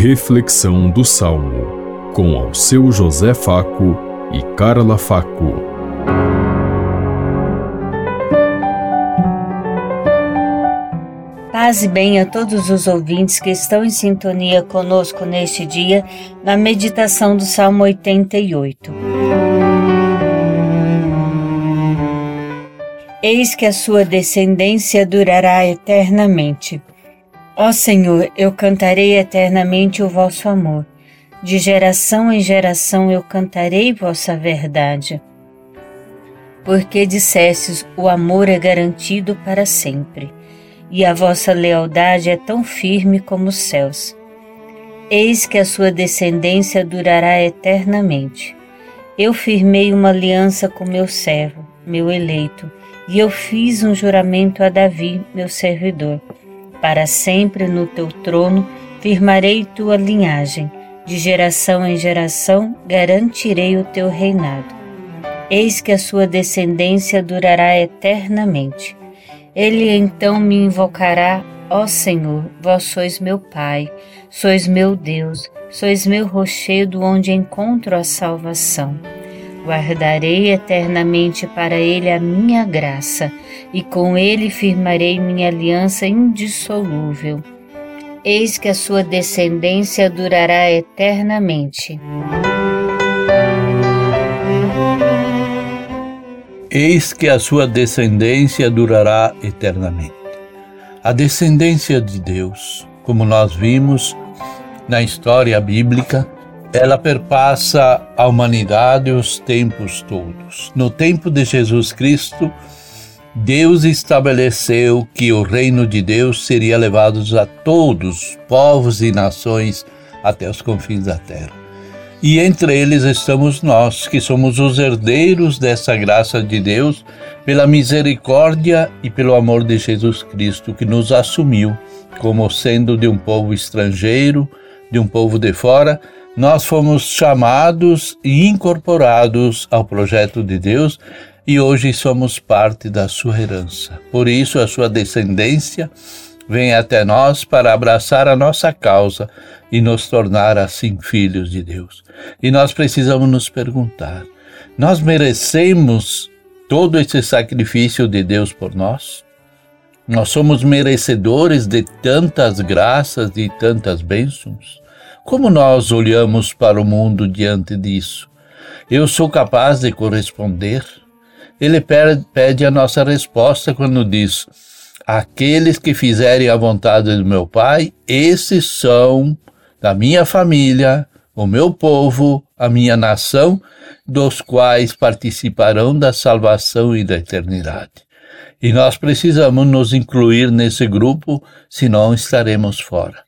Reflexão do Salmo, com ao seu José Faco e Carla Faco. Paz e bem a todos os ouvintes que estão em sintonia conosco neste dia, na meditação do Salmo 88. Eis que a sua descendência durará eternamente. Ó Senhor, eu cantarei eternamente o vosso amor. De geração em geração eu cantarei vossa verdade. Porque dissestes: o amor é garantido para sempre, e a vossa lealdade é tão firme como os céus. Eis que a sua descendência durará eternamente. Eu firmei uma aliança com meu servo, meu eleito, e eu fiz um juramento a Davi, meu servidor para sempre no teu trono firmarei tua linhagem, de geração em geração garantirei o teu reinado. Eis que a sua descendência durará eternamente. Ele então me invocará, ó Senhor, vós sois meu Pai, sois meu Deus, sois meu rochedo onde encontro a salvação. Guardarei eternamente para ele a minha graça, e com ele firmarei minha aliança indissolúvel. Eis que a sua descendência durará eternamente. Eis que a sua descendência durará eternamente. A descendência de Deus, como nós vimos na história bíblica, ela perpassa a humanidade os tempos todos. No tempo de Jesus Cristo, Deus estabeleceu que o reino de Deus seria levado a todos, povos e nações, até os confins da terra. E entre eles estamos nós, que somos os herdeiros dessa graça de Deus, pela misericórdia e pelo amor de Jesus Cristo, que nos assumiu como sendo de um povo estrangeiro, de um povo de fora, nós fomos chamados e incorporados ao projeto de Deus e hoje somos parte da sua herança. Por isso, a sua descendência vem até nós para abraçar a nossa causa e nos tornar assim filhos de Deus. E nós precisamos nos perguntar: nós merecemos todo esse sacrifício de Deus por nós? Nós somos merecedores de tantas graças e tantas bênçãos? Como nós olhamos para o mundo diante disso? Eu sou capaz de corresponder? Ele pede a nossa resposta quando diz: Aqueles que fizerem a vontade do meu Pai, esses são da minha família, o meu povo, a minha nação, dos quais participarão da salvação e da eternidade. E nós precisamos nos incluir nesse grupo, senão estaremos fora.